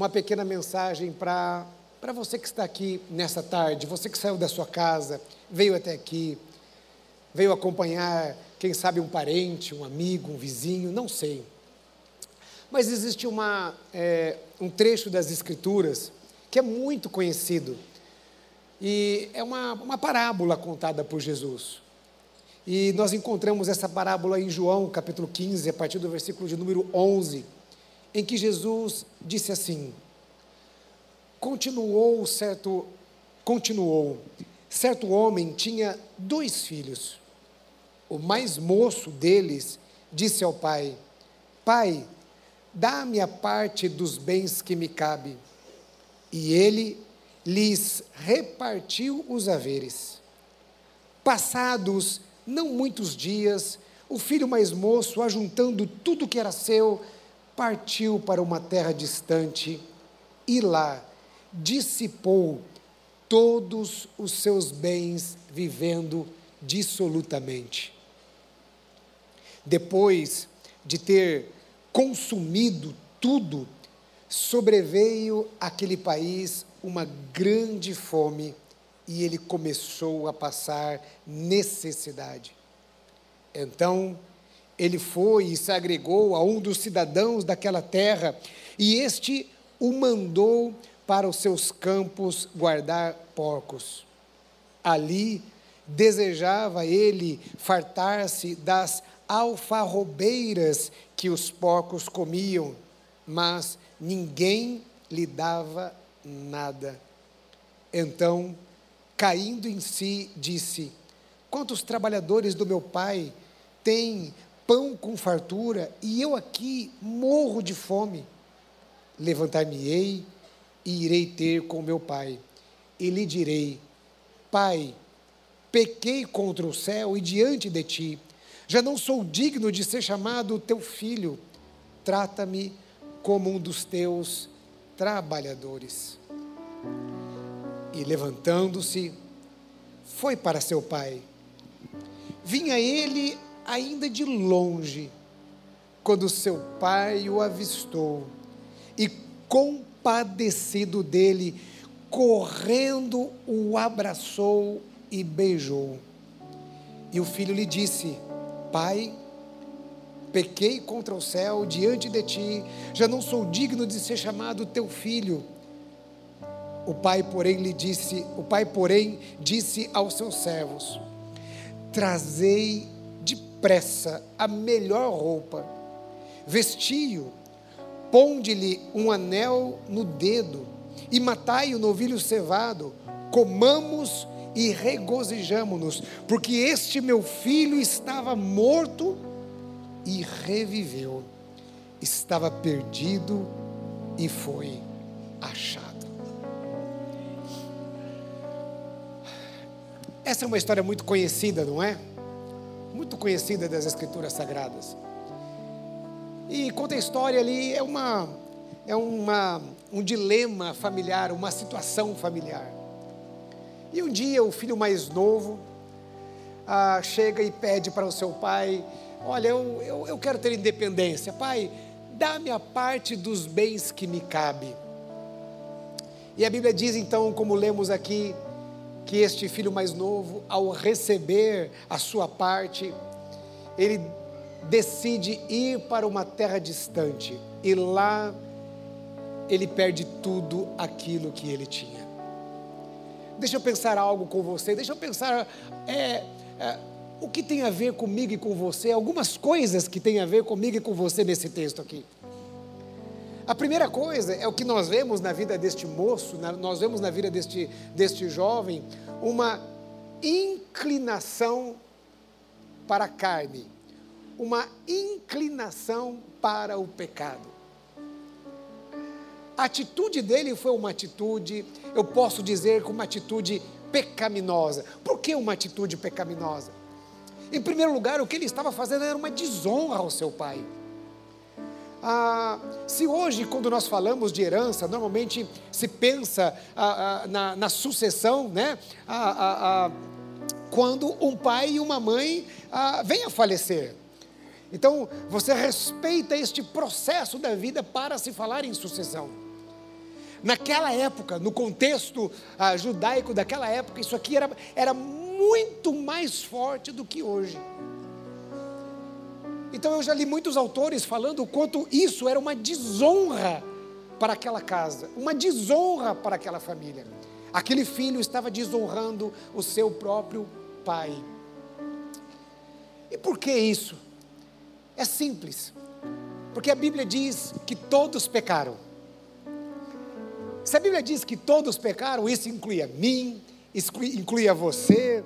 uma pequena mensagem para você que está aqui nessa tarde, você que saiu da sua casa, veio até aqui, veio acompanhar, quem sabe, um parente, um amigo, um vizinho, não sei. Mas existe uma, é, um trecho das Escrituras que é muito conhecido. E é uma, uma parábola contada por Jesus. E nós encontramos essa parábola em João, capítulo 15, a partir do versículo de número 11, em que Jesus disse assim: Continuou certo continuou. Certo homem tinha dois filhos. O mais moço deles disse ao pai: Pai, dá-me a parte dos bens que me cabe. E ele lhes repartiu os haveres. Passados não muitos dias, o filho mais moço, ajuntando tudo que era seu, partiu para uma terra distante e lá dissipou todos os seus bens, vivendo dissolutamente. Depois de ter consumido tudo, sobreveio àquele país uma grande fome e ele começou a passar necessidade. Então, ele foi e se agregou a um dos cidadãos daquela terra, e este o mandou para os seus campos guardar porcos. Ali desejava ele fartar-se das alfarrobeiras que os porcos comiam, mas ninguém lhe dava nada. Então, caindo em si, disse: Quantos trabalhadores do meu pai têm pão com fartura e eu aqui morro de fome? Levantar-me-ei e irei ter com meu pai, e lhe direi: Pai, pequei contra o céu e diante de ti, já não sou digno de ser chamado teu filho, trata-me como um dos teus trabalhadores. E levantando-se, foi para seu pai. Vinha ele ainda de longe, quando seu pai o avistou, e compadecido dele, correndo o abraçou e beijou. E o filho lhe disse: Pai, pequei contra o céu diante de ti, já não sou digno de ser chamado teu filho. O pai, porém, lhe disse, o pai, porém, disse aos seus servos: Trazei depressa a melhor roupa, vestiu, ponde-lhe um anel no dedo e matai o novilho cevado, comamos e regozijamo-nos, porque este meu filho estava morto e reviveu. Estava perdido e foi achado. Essa é uma história muito conhecida, não é? Muito conhecida das Escrituras Sagradas. E conta a história ali, é, uma, é uma, um dilema familiar, uma situação familiar. E um dia o filho mais novo ah, chega e pede para o seu pai Olha, eu, eu, eu quero ter independência. Pai, dá-me a parte dos bens que me cabe. E a Bíblia diz então, como lemos aqui, que este filho mais novo, ao receber a sua parte, ele decide ir para uma terra distante e lá ele perde tudo aquilo que ele tinha. Deixa eu pensar algo com você, deixa eu pensar é, é, o que tem a ver comigo e com você, algumas coisas que tem a ver comigo e com você nesse texto aqui. A primeira coisa é o que nós vemos na vida deste moço, nós vemos na vida deste, deste jovem, uma inclinação para a carne, uma inclinação para o pecado. A atitude dele foi uma atitude, eu posso dizer, uma atitude pecaminosa. Por que uma atitude pecaminosa? Em primeiro lugar, o que ele estava fazendo era uma desonra ao seu pai. Ah, se hoje, quando nós falamos de herança, normalmente se pensa ah, ah, na, na, sucessão, né? Ah, ah, quando um pai e uma mãe ah, vêm a falecer. Então, você respeita este processo da vida para se falar em sucessão. naquela época, no contexto ah, judaico daquela época, isso aqui era, era muito mais forte do que hoje. Então eu já li muitos autores falando o quanto isso era uma desonra para aquela casa, uma desonra para aquela família. Aquele filho estava desonrando o seu próprio pai. E por que isso? É simples. Porque a Bíblia diz que todos pecaram. Se a Bíblia diz que todos pecaram, isso inclui a mim, inclui a você,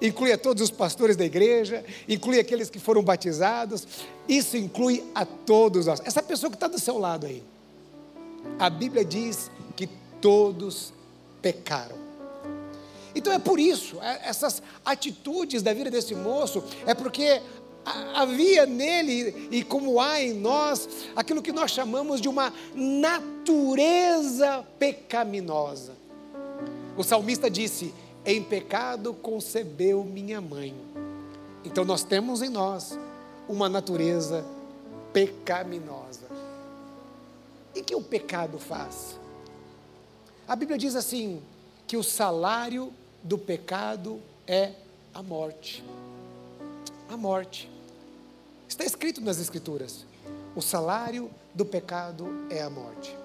inclui a todos os pastores da igreja, inclui aqueles que foram batizados, isso inclui a todos nós. Essa pessoa que está do seu lado aí, a Bíblia diz que todos pecaram. Então é por isso, é, essas atitudes da vida desse moço, é porque havia nele e como há em nós aquilo que nós chamamos de uma natureza pecaminosa. O salmista disse: Em pecado concebeu minha mãe. Então nós temos em nós uma natureza pecaminosa. E que o pecado faz? A Bíblia diz assim: que o salário do pecado é a morte. A morte. Está escrito nas Escrituras: o salário do pecado é a morte.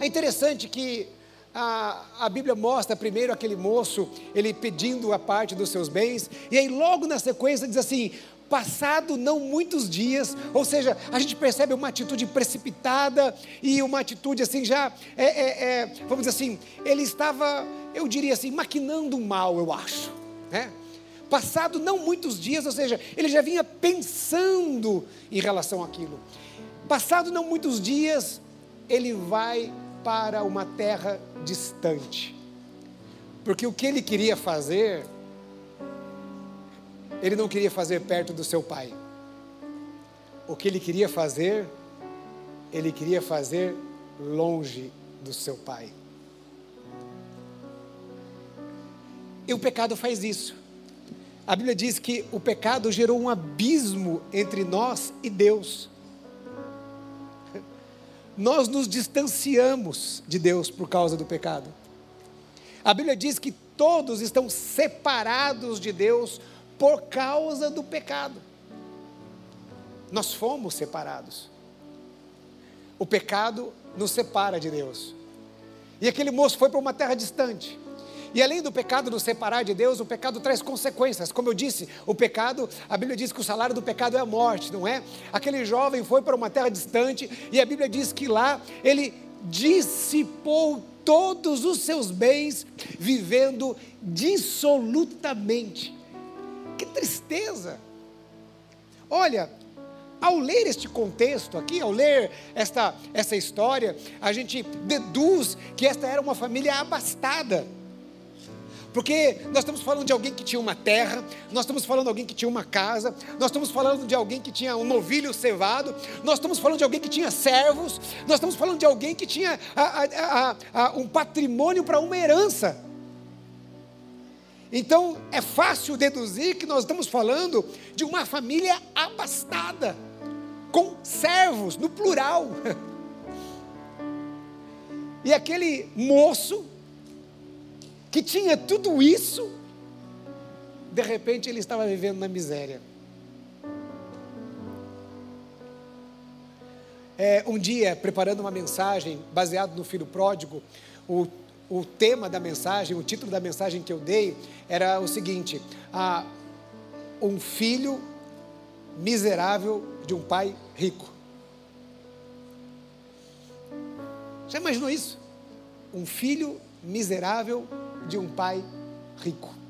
É interessante que a, a Bíblia mostra primeiro aquele moço, ele pedindo a parte dos seus bens, e aí logo na sequência diz assim: passado não muitos dias, ou seja, a gente percebe uma atitude precipitada e uma atitude assim já, é, é, é, vamos dizer assim, ele estava, eu diria assim, maquinando mal, eu acho, né? Passado não muitos dias, ou seja, ele já vinha pensando em relação àquilo. Passado não muitos dias, ele vai para uma terra distante. Porque o que ele queria fazer, ele não queria fazer perto do seu pai. O que ele queria fazer, ele queria fazer longe do seu pai. E o pecado faz isso. A Bíblia diz que o pecado gerou um abismo entre nós e Deus. Nós nos distanciamos de Deus por causa do pecado. A Bíblia diz que todos estão separados de Deus por causa do pecado. Nós fomos separados. O pecado nos separa de Deus. E aquele moço foi para uma terra distante. E além do pecado nos separar de Deus, o pecado traz consequências. Como eu disse, o pecado, a Bíblia diz que o salário do pecado é a morte, não é? Aquele jovem foi para uma terra distante e a Bíblia diz que lá ele dissipou todos os seus bens, vivendo dissolutamente. Que tristeza! Olha, ao ler este contexto aqui, ao ler esta, essa história, a gente deduz que esta era uma família abastada. Porque nós estamos falando de alguém que tinha uma terra, nós estamos falando de alguém que tinha uma casa, nós estamos falando de alguém que tinha um novilho cevado, nós estamos falando de alguém que tinha servos, nós estamos falando de alguém que tinha a, a, a, um patrimônio para uma herança. Então é fácil deduzir que nós estamos falando de uma família abastada, com servos, no plural. E aquele moço que tinha tudo isso, de repente ele estava vivendo na miséria. É, um dia, preparando uma mensagem baseado no filho pródigo, o, o tema da mensagem, o título da mensagem que eu dei era o seguinte: ah, um filho miserável de um pai rico. Já imaginou isso? Um filho miserável de um pai rico.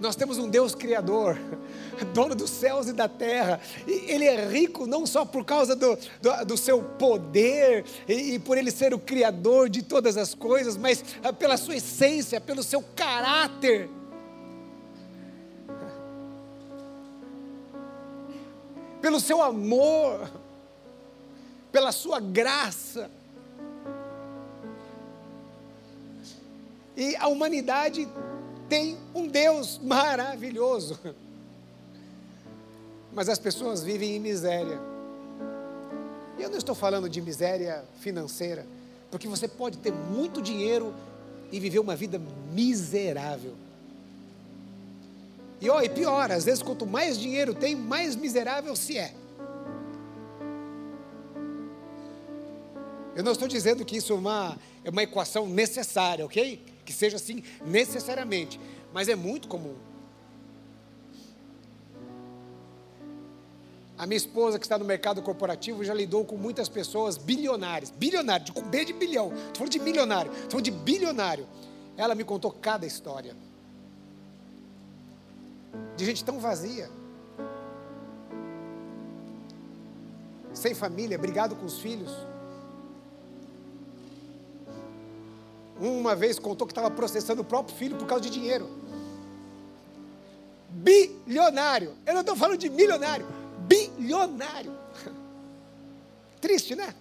Nós temos um Deus criador, dono dos céus e da terra. E ele é rico não só por causa do, do, do seu poder e, e, por ele ser o criador de todas as coisas, mas ah, pela sua essência, pelo seu caráter. Pelo seu amor, pela sua graça. E a humanidade tem um Deus maravilhoso. Mas as pessoas vivem em miséria. Eu não estou falando de miséria financeira, porque você pode ter muito dinheiro e viver uma vida miserável. E, ó, e pior, às vezes quanto mais dinheiro tem, mais miserável se é. Eu não estou dizendo que isso é uma, é uma equação necessária, ok? Que seja assim necessariamente, mas é muito comum. A minha esposa, que está no mercado corporativo, já lidou com muitas pessoas bilionárias. Bilionário, com B de bilhão. Estou falando de milionário, estou falando de bilionário. Ela me contou cada história. De gente tão vazia. Sem família, brigado com os filhos. Uma vez contou que estava processando o próprio filho por causa de dinheiro. Bilionário. Eu não estou falando de milionário bilionário. Triste, né?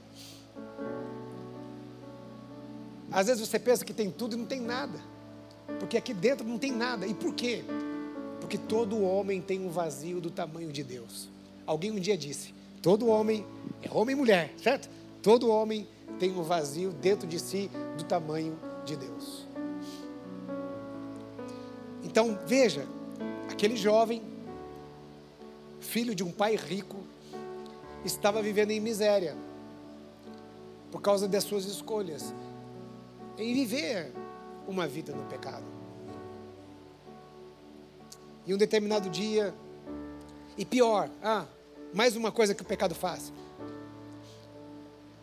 Às vezes você pensa que tem tudo e não tem nada. Porque aqui dentro não tem nada. E por quê? Porque todo homem tem um vazio do tamanho de Deus. Alguém um dia disse: todo homem é homem e mulher, certo? Todo homem tem um vazio dentro de si do tamanho de Deus. Então, veja, aquele jovem filho de um pai rico, estava vivendo em miséria, por causa das suas escolhas, em viver uma vida no pecado. E um determinado dia, e pior, ah, mais uma coisa que o pecado faz.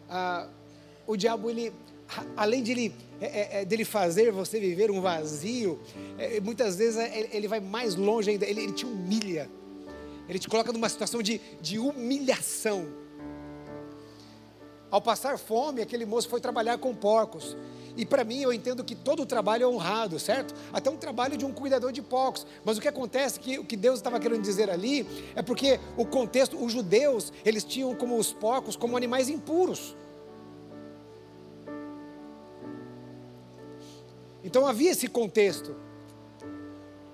Ah, o diabo, ele, além de ele, é, é, é dele fazer você viver um vazio, é, muitas vezes é, ele vai mais longe ainda, ele, ele te humilha. Ele te coloca numa situação de, de humilhação. Ao passar fome, aquele moço foi trabalhar com porcos. E para mim, eu entendo que todo trabalho é honrado, certo? Até um trabalho de um cuidador de porcos. Mas o que acontece, que o que Deus estava querendo dizer ali, é porque o contexto, os judeus, eles tinham como os porcos como animais impuros. Então havia esse contexto.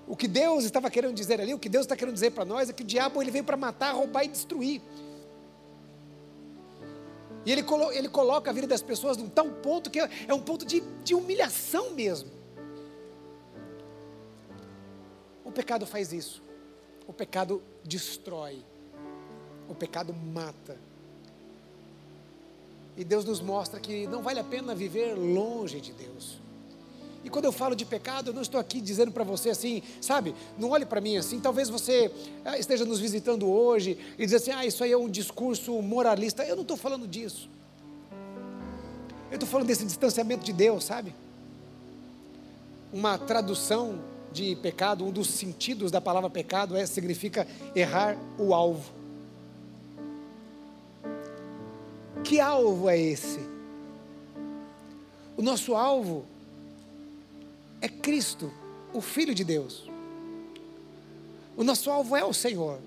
O que Deus estava querendo dizer ali, o que Deus está querendo dizer para nós é que o diabo ele veio para matar, roubar e destruir. E ele, colo ele coloca a vida das pessoas num tal ponto que é, é um ponto de, de humilhação mesmo. O pecado faz isso. O pecado destrói. O pecado mata. E Deus nos mostra que não vale a pena viver longe de Deus. E quando eu falo de pecado, eu não estou aqui dizendo para você assim, sabe? Não olhe para mim assim. Talvez você ah, esteja nos visitando hoje e diz assim: ah, isso aí é um discurso moralista. Eu não estou falando disso. Eu estou falando desse distanciamento de Deus, sabe? Uma tradução de pecado, um dos sentidos da palavra pecado é significa errar o alvo. Que alvo é esse? O nosso alvo é Cristo, o Filho de Deus. O nosso alvo é o Senhor.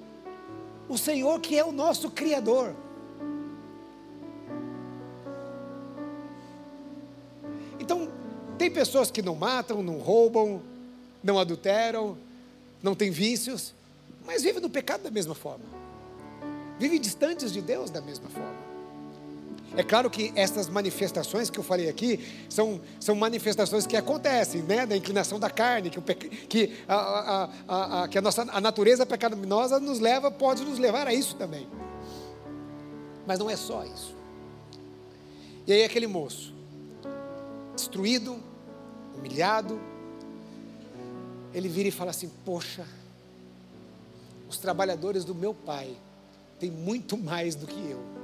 O Senhor que é o nosso Criador. Então, tem pessoas que não matam, não roubam, não adulteram, não têm vícios, mas vivem no pecado da mesma forma. Vivem distantes de Deus da mesma forma. É claro que essas manifestações que eu falei aqui são, são manifestações que acontecem, né? Da inclinação da carne, que, o, que, a, a, a, que a nossa a natureza pecaminosa nos leva, pode nos levar a isso também. Mas não é só isso. E aí aquele moço, destruído, humilhado, ele vira e fala assim: Poxa, os trabalhadores do meu pai têm muito mais do que eu.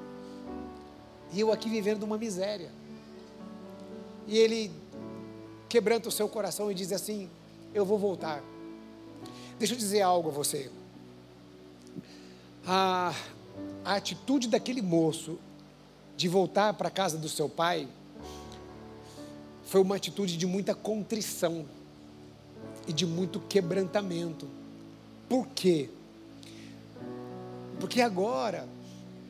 E eu aqui vivendo uma miséria. E ele quebranta o seu coração e diz assim: Eu vou voltar. Deixa eu dizer algo a você. A, a atitude daquele moço de voltar para a casa do seu pai foi uma atitude de muita contrição e de muito quebrantamento. Por quê? Porque agora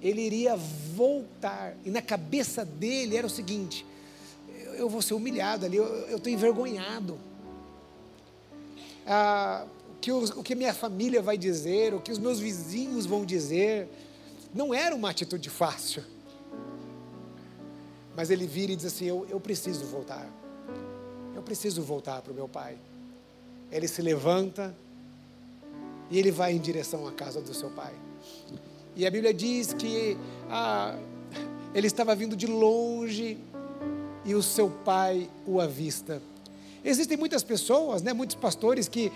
ele iria voltar. E na cabeça dele era o seguinte: eu vou ser humilhado ali, eu estou envergonhado. Ah, que os, o que minha família vai dizer, o que os meus vizinhos vão dizer. Não era uma atitude fácil. Mas ele vira e diz assim: Eu, eu preciso voltar. Eu preciso voltar para o meu pai. Ele se levanta e ele vai em direção à casa do seu pai. E a Bíblia diz que ah, ele estava vindo de longe e o seu pai o avista. Existem muitas pessoas, né, muitos pastores que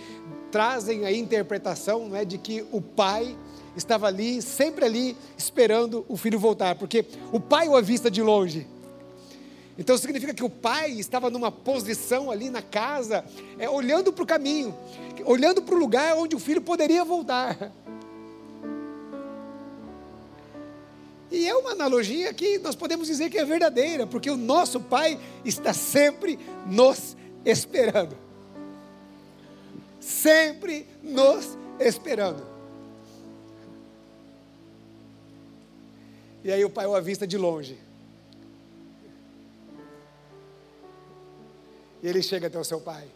trazem a interpretação né, de que o pai estava ali, sempre ali, esperando o filho voltar, porque o pai o avista de longe. Então significa que o pai estava numa posição ali na casa, é, olhando para o caminho, olhando para o lugar onde o filho poderia voltar. E é uma analogia que nós podemos dizer que é verdadeira, porque o nosso pai está sempre nos esperando. Sempre nos esperando. E aí o pai o avista de longe. E ele chega até o seu pai.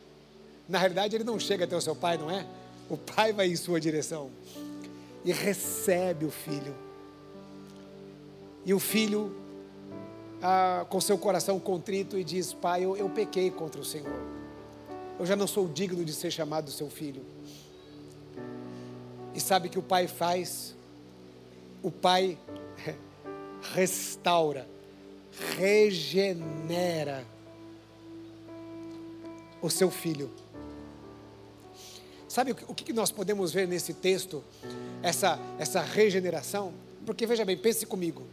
Na realidade, ele não chega até o seu pai, não é? O pai vai em sua direção e recebe o filho. E o filho, ah, com seu coração contrito, e diz: Pai, eu, eu pequei contra o Senhor. Eu já não sou digno de ser chamado seu filho. E sabe o que o pai faz? O pai restaura, regenera o seu filho. Sabe o que nós podemos ver nesse texto? Essa, essa regeneração? Porque veja bem, pense comigo.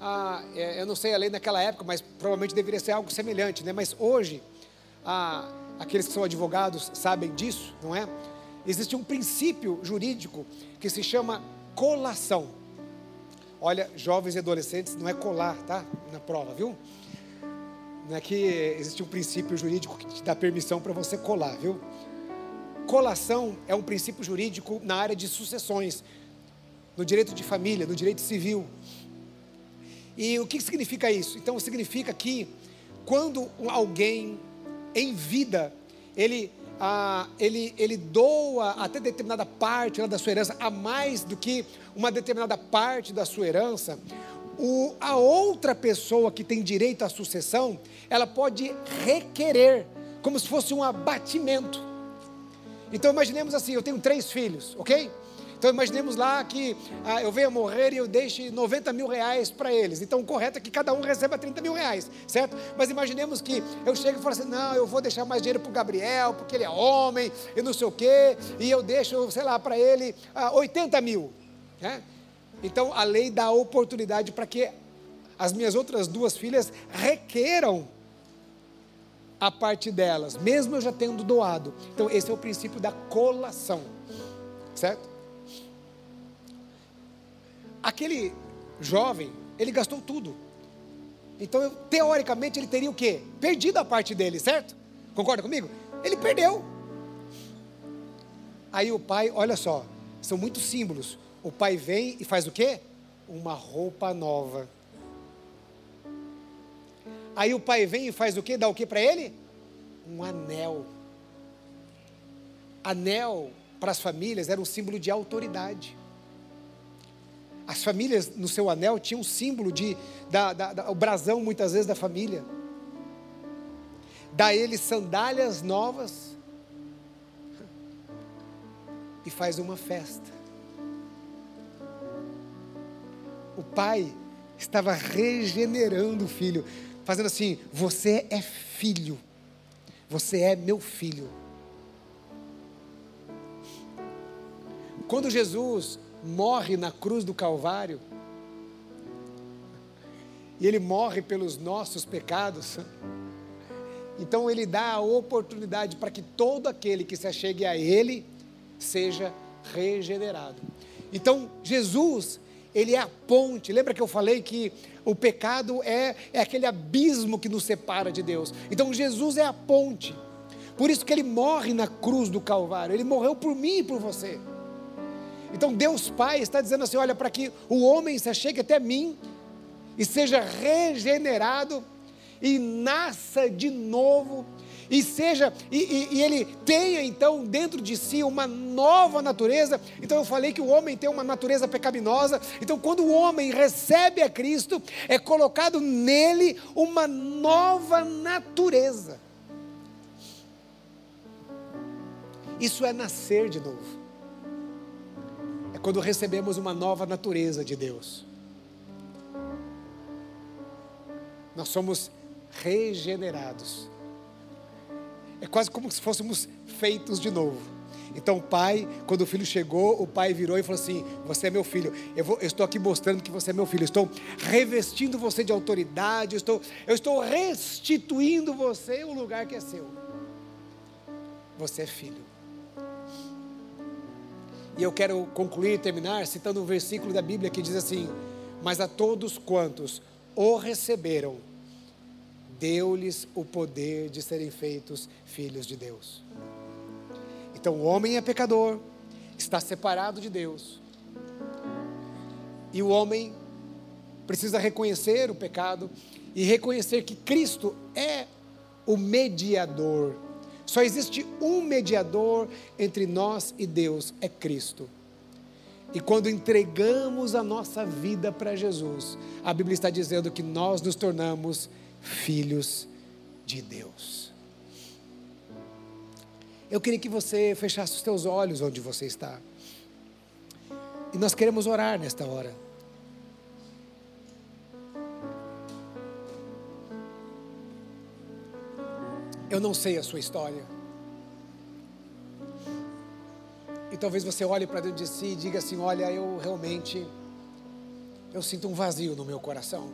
Ah, é, eu não sei além daquela época, mas provavelmente deveria ser algo semelhante, né? Mas hoje, ah, aqueles que são advogados sabem disso, não é? Existe um princípio jurídico que se chama colação. Olha, jovens e adolescentes, não é colar, tá? Na prova, viu? Não é que existe um princípio jurídico que te dá permissão para você colar, viu? Colação é um princípio jurídico na área de sucessões, no direito de família, no direito civil. E o que significa isso? Então, significa que quando alguém em vida, ele, ah, ele, ele doa até determinada parte da sua herança, a mais do que uma determinada parte da sua herança, o, a outra pessoa que tem direito à sucessão, ela pode requerer, como se fosse um abatimento. Então imaginemos assim: eu tenho três filhos, ok? Então imaginemos lá que ah, eu venha morrer e eu deixe 90 mil reais para eles. Então o correto é que cada um receba 30 mil reais, certo? Mas imaginemos que eu chego e falo assim: não, eu vou deixar mais dinheiro para o Gabriel, porque ele é homem e não sei o quê, e eu deixo, sei lá, para ele ah, 80 mil. Né? Então a lei dá oportunidade para que as minhas outras duas filhas requeram a parte delas, mesmo eu já tendo doado. Então esse é o princípio da colação, certo? Aquele jovem, ele gastou tudo. Então, eu, teoricamente, ele teria o quê? Perdido a parte dele, certo? Concorda comigo? Ele perdeu. Aí o pai, olha só, são muitos símbolos. O pai vem e faz o quê? Uma roupa nova. Aí o pai vem e faz o quê? Dá o quê para ele? Um anel. Anel para as famílias era um símbolo de autoridade. As famílias no seu anel tinham um símbolo de da, da, da, o brasão muitas vezes da família. Dá ele sandálias novas e faz uma festa. o pai estava regenerando o filho, fazendo assim: Você é filho, você é meu filho. Quando Jesus morre na cruz do Calvário, e ele morre pelos nossos pecados, então ele dá a oportunidade para que todo aquele que se achegue a ele seja regenerado. Então Jesus ele é a ponte. Lembra que eu falei que o pecado é, é aquele abismo que nos separa de Deus? Então Jesus é a ponte. Por isso que ele morre na cruz do Calvário. Ele morreu por mim e por você. Então Deus Pai está dizendo assim: olha, para que o homem se chegue até mim e seja regenerado e nasça de novo e seja e, e, e, ele tenha então dentro de si uma nova natureza. Então eu falei que o homem tem uma natureza pecaminosa. Então quando o homem recebe a Cristo, é colocado nele uma nova natureza. Isso é nascer de novo. Quando recebemos uma nova natureza de Deus. Nós somos regenerados. É quase como se fôssemos feitos de novo. Então o pai, quando o filho chegou, o pai virou e falou assim: Você é meu filho. Eu, vou, eu estou aqui mostrando que você é meu filho. Estou revestindo você de autoridade. Eu estou, eu estou restituindo você o lugar que é seu. Você é filho. E eu quero concluir terminar citando um versículo da Bíblia que diz assim: Mas a todos quantos o receberam, deu-lhes o poder de serem feitos filhos de Deus. Então o homem é pecador, está separado de Deus. E o homem precisa reconhecer o pecado e reconhecer que Cristo é o mediador. Só existe um mediador entre nós e Deus, é Cristo. E quando entregamos a nossa vida para Jesus, a Bíblia está dizendo que nós nos tornamos filhos de Deus. Eu queria que você fechasse os teus olhos onde você está. E nós queremos orar nesta hora. Eu não sei a sua história. E talvez você olhe para dentro de si e diga assim: Olha, eu realmente. Eu sinto um vazio no meu coração.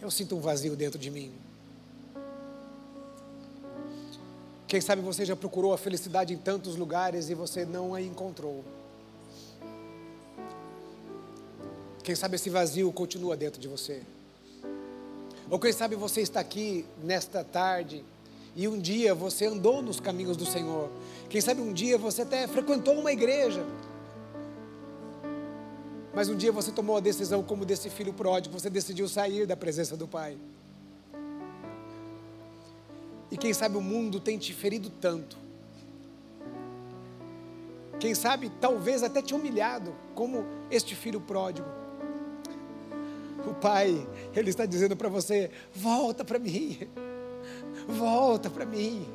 Eu sinto um vazio dentro de mim. Quem sabe você já procurou a felicidade em tantos lugares e você não a encontrou. Quem sabe esse vazio continua dentro de você. Ou quem sabe você está aqui nesta tarde e um dia você andou nos caminhos do Senhor. Quem sabe um dia você até frequentou uma igreja. Mas um dia você tomou a decisão, como desse filho pródigo, você decidiu sair da presença do Pai. E quem sabe o mundo tem te ferido tanto. Quem sabe, talvez até te humilhado, como este filho pródigo. O Pai, Ele está dizendo para você: volta para mim, volta para mim,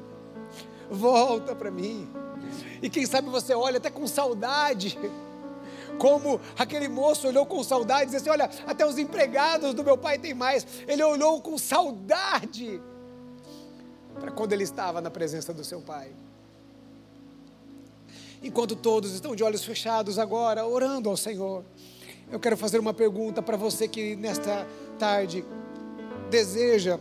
volta para mim. E quem sabe você olha até com saudade como aquele moço olhou com saudade e disse assim: Olha, até os empregados do meu pai têm mais. Ele olhou com saudade para quando ele estava na presença do seu pai. Enquanto todos estão de olhos fechados agora, orando ao Senhor, eu quero fazer uma pergunta para você que nesta tarde deseja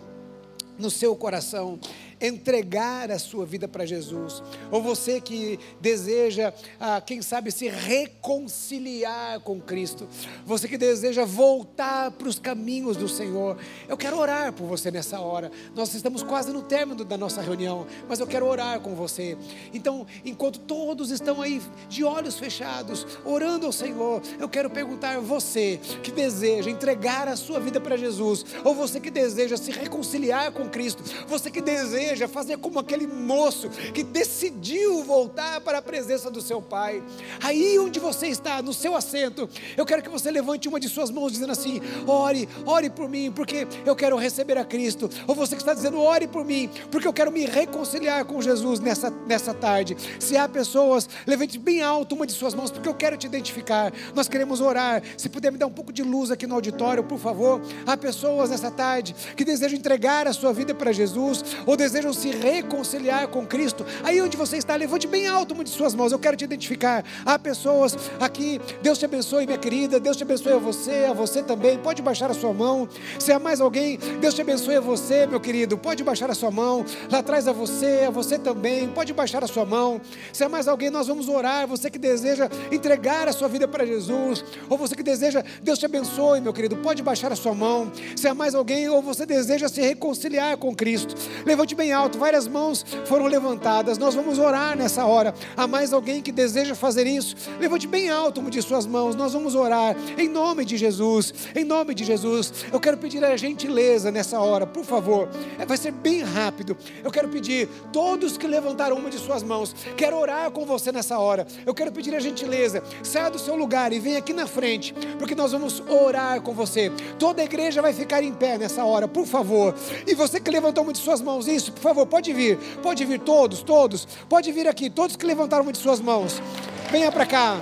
no seu coração entregar a sua vida para Jesus, ou você que deseja, ah, quem sabe, se reconciliar com Cristo, você que deseja voltar para os caminhos do Senhor, eu quero orar por você nessa hora. Nós estamos quase no término da nossa reunião, mas eu quero orar com você. Então, enquanto todos estão aí de olhos fechados, orando ao Senhor, eu quero perguntar você que deseja entregar a sua vida para Jesus, ou você que deseja se reconciliar com Cristo, você que deseja deseja fazer como aquele moço que decidiu voltar para a presença do seu pai. Aí onde você está, no seu assento, eu quero que você levante uma de suas mãos dizendo assim: ore, ore por mim, porque eu quero receber a Cristo. Ou você que está dizendo, ore por mim, porque eu quero me reconciliar com Jesus nessa, nessa tarde. Se há pessoas, levante bem alto uma de suas mãos, porque eu quero te identificar. Nós queremos orar. Se puder me dar um pouco de luz aqui no auditório, por favor. Há pessoas nessa tarde que desejam entregar a sua vida para Jesus, ou desejam desejam se reconciliar com Cristo, aí onde você está, levante bem alto uma de suas mãos, eu quero te identificar. Há pessoas aqui, Deus te abençoe, minha querida, Deus te abençoe a você, a você também, pode baixar a sua mão. Se há mais alguém, Deus te abençoe a você, meu querido, pode baixar a sua mão. Lá atrás a você, a você também, pode baixar a sua mão. Se há mais alguém, nós vamos orar. Você que deseja entregar a sua vida para Jesus, ou você que deseja, Deus te abençoe, meu querido, pode baixar a sua mão. Se há mais alguém, ou você deseja se reconciliar com Cristo, levante bem bem alto. Várias mãos foram levantadas. Nós vamos orar nessa hora. Há mais alguém que deseja fazer isso? Levante bem alto uma de suas mãos. Nós vamos orar em nome de Jesus. Em nome de Jesus. Eu quero pedir a gentileza nessa hora, por favor. É, vai ser bem rápido. Eu quero pedir todos que levantaram uma de suas mãos. Quero orar com você nessa hora. Eu quero pedir a gentileza. Saia do seu lugar e venha aqui na frente, porque nós vamos orar com você. Toda a igreja vai ficar em pé nessa hora, por favor. E você que levantou uma de suas mãos, isso, por favor, pode vir. Pode vir todos, todos. Pode vir aqui, todos que levantaram de suas mãos. Venha para cá.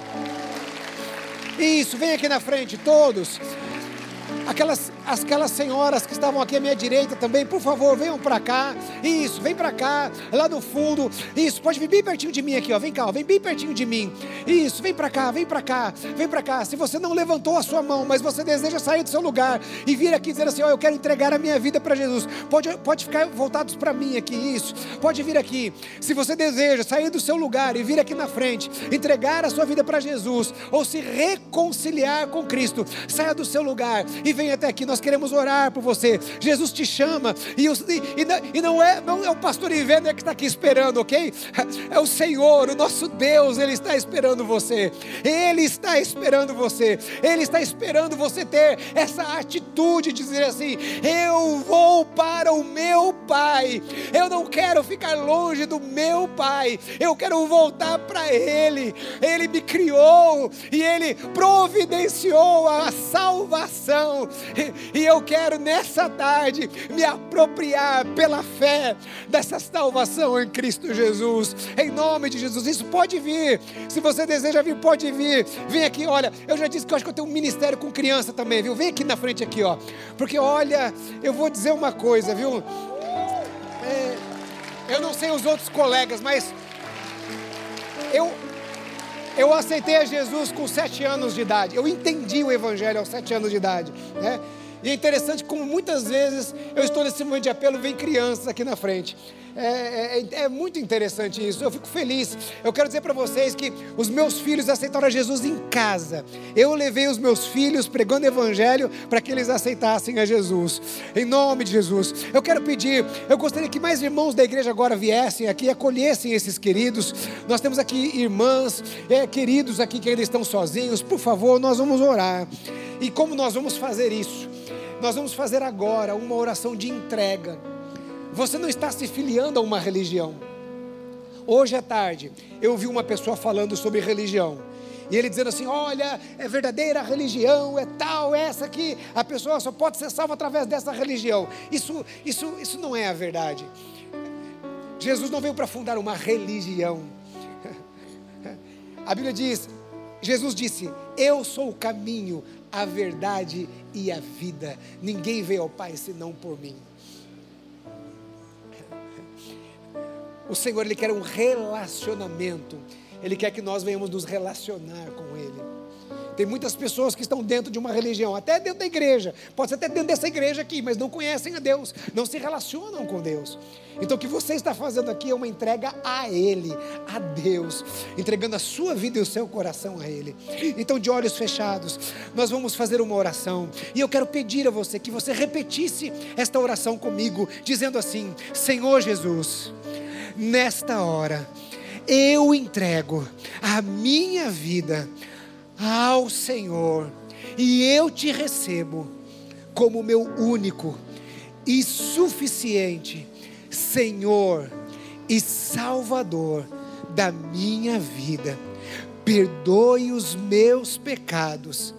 Isso, vem aqui na frente, todos. Aquelas, aquelas senhoras que estavam aqui à minha direita também, por favor, venham para cá. Isso, vem para cá, lá no fundo. Isso, pode vir bem pertinho de mim aqui, ó. Vem cá, ó, vem bem pertinho de mim. Isso, vem para cá, vem para cá, vem para cá. Se você não levantou a sua mão, mas você deseja sair do seu lugar e vir aqui dizer assim, ó, eu quero entregar a minha vida para Jesus. Pode, pode ficar voltados para mim aqui, isso. Pode vir aqui. Se você deseja sair do seu lugar e vir aqui na frente, entregar a sua vida para Jesus ou se reconciliar com Cristo, saia do seu lugar e vem até aqui, nós queremos orar por você. Jesus te chama, e, e, e não, é, não é o pastor Ivênia que está aqui esperando, ok? É o Senhor, o nosso Deus, Ele está esperando você. Ele está esperando você. Ele está esperando você ter essa atitude de dizer assim: Eu vou para o meu Pai. Eu não quero ficar longe do meu Pai. Eu quero voltar para Ele. Ele me criou e Ele providenciou a salvação e eu quero nessa tarde me apropriar pela fé dessa salvação em Cristo Jesus, em nome de Jesus. Isso pode vir, se você deseja vir, pode vir. Vem aqui, olha. Eu já disse que eu acho que eu tenho um ministério com criança também, viu? Vem aqui na frente, aqui, ó. Porque olha, eu vou dizer uma coisa, viu? É, eu não sei os outros colegas, mas eu, eu aceitei a Jesus com sete anos de idade. Eu entendi o Evangelho aos sete anos de idade. Né? E é interessante como muitas vezes eu estou nesse momento de apelo, vem crianças aqui na frente. É, é, é, muito interessante isso. Eu fico feliz. Eu quero dizer para vocês que os meus filhos aceitaram Jesus em casa. Eu levei os meus filhos pregando evangelho para que eles aceitassem a Jesus. Em nome de Jesus. Eu quero pedir, eu gostaria que mais irmãos da igreja agora viessem aqui e acolhessem esses queridos. Nós temos aqui irmãs, é, queridos aqui que ainda estão sozinhos. Por favor, nós vamos orar. E como nós vamos fazer isso? Nós vamos fazer agora uma oração de entrega você não está se filiando a uma religião. Hoje à tarde, eu ouvi uma pessoa falando sobre religião. E ele dizendo assim: Olha, é verdadeira religião, é tal, é essa aqui. A pessoa só pode ser salva através dessa religião. Isso, isso, isso não é a verdade. Jesus não veio para fundar uma religião. A Bíblia diz: Jesus disse: Eu sou o caminho, a verdade e a vida. Ninguém veio ao Pai senão por mim. O Senhor, Ele quer um relacionamento. Ele quer que nós venhamos nos relacionar com Ele. Tem muitas pessoas que estão dentro de uma religião, até dentro da igreja, pode ser até dentro dessa igreja aqui, mas não conhecem a Deus, não se relacionam com Deus. Então o que você está fazendo aqui é uma entrega a Ele, a Deus, entregando a sua vida e o seu coração a Ele. Então, de olhos fechados, nós vamos fazer uma oração, e eu quero pedir a você que você repetisse esta oração comigo, dizendo assim: Senhor Jesus nesta hora, eu entrego a minha vida ao Senhor e eu te recebo como meu único e suficiente Senhor e Salvador da minha vida. Perdoe os meus pecados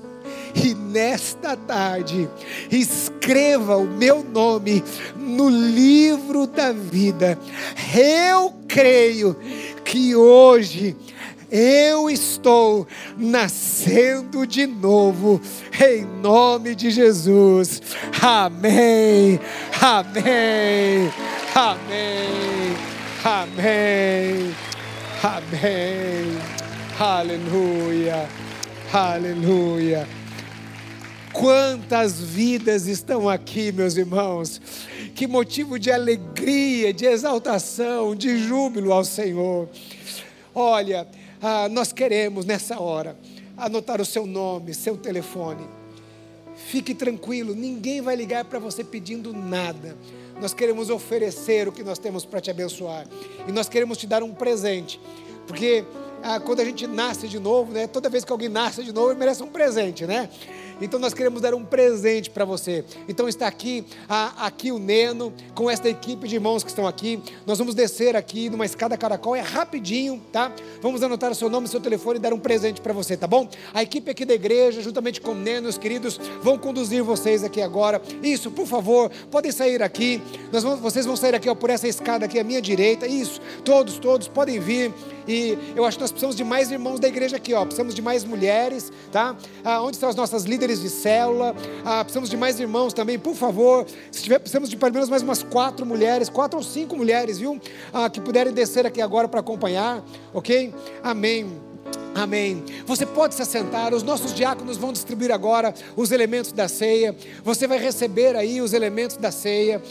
e nesta tarde escreva o meu nome no livro da vida. Eu creio que hoje eu estou nascendo de novo, em nome de Jesus. Amém, amém, amém, amém, amém. Aleluia, aleluia. Quantas vidas estão aqui, meus irmãos. Que motivo de alegria, de exaltação, de júbilo ao Senhor. Olha, ah, nós queremos nessa hora anotar o seu nome, seu telefone. Fique tranquilo, ninguém vai ligar para você pedindo nada. Nós queremos oferecer o que nós temos para te abençoar. E nós queremos te dar um presente. Porque ah, quando a gente nasce de novo, né, toda vez que alguém nasce de novo, ele merece um presente, né? Então nós queremos dar um presente para você. Então está aqui, a, aqui o Neno, com esta equipe de irmãos que estão aqui. Nós vamos descer aqui numa escada caracol, é rapidinho, tá? Vamos anotar o seu nome seu telefone e dar um presente para você, tá bom? A equipe aqui da igreja, juntamente com o Neno, os queridos, vão conduzir vocês aqui agora. Isso, por favor, podem sair aqui. Nós vamos, vocês vão sair aqui ó, por essa escada aqui à minha direita. Isso, todos, todos podem vir. E eu acho que nós precisamos de mais irmãos da igreja aqui, ó. Precisamos de mais mulheres, tá? Ah, onde estão as nossas líderes de célula? Ah, precisamos de mais irmãos também, por favor. Se tiver, precisamos de pelo menos mais umas quatro mulheres, quatro ou cinco mulheres, viu? Ah, que puderem descer aqui agora para acompanhar, ok? Amém. Amém. Você pode se assentar, os nossos diáconos vão distribuir agora os elementos da ceia. Você vai receber aí os elementos da ceia.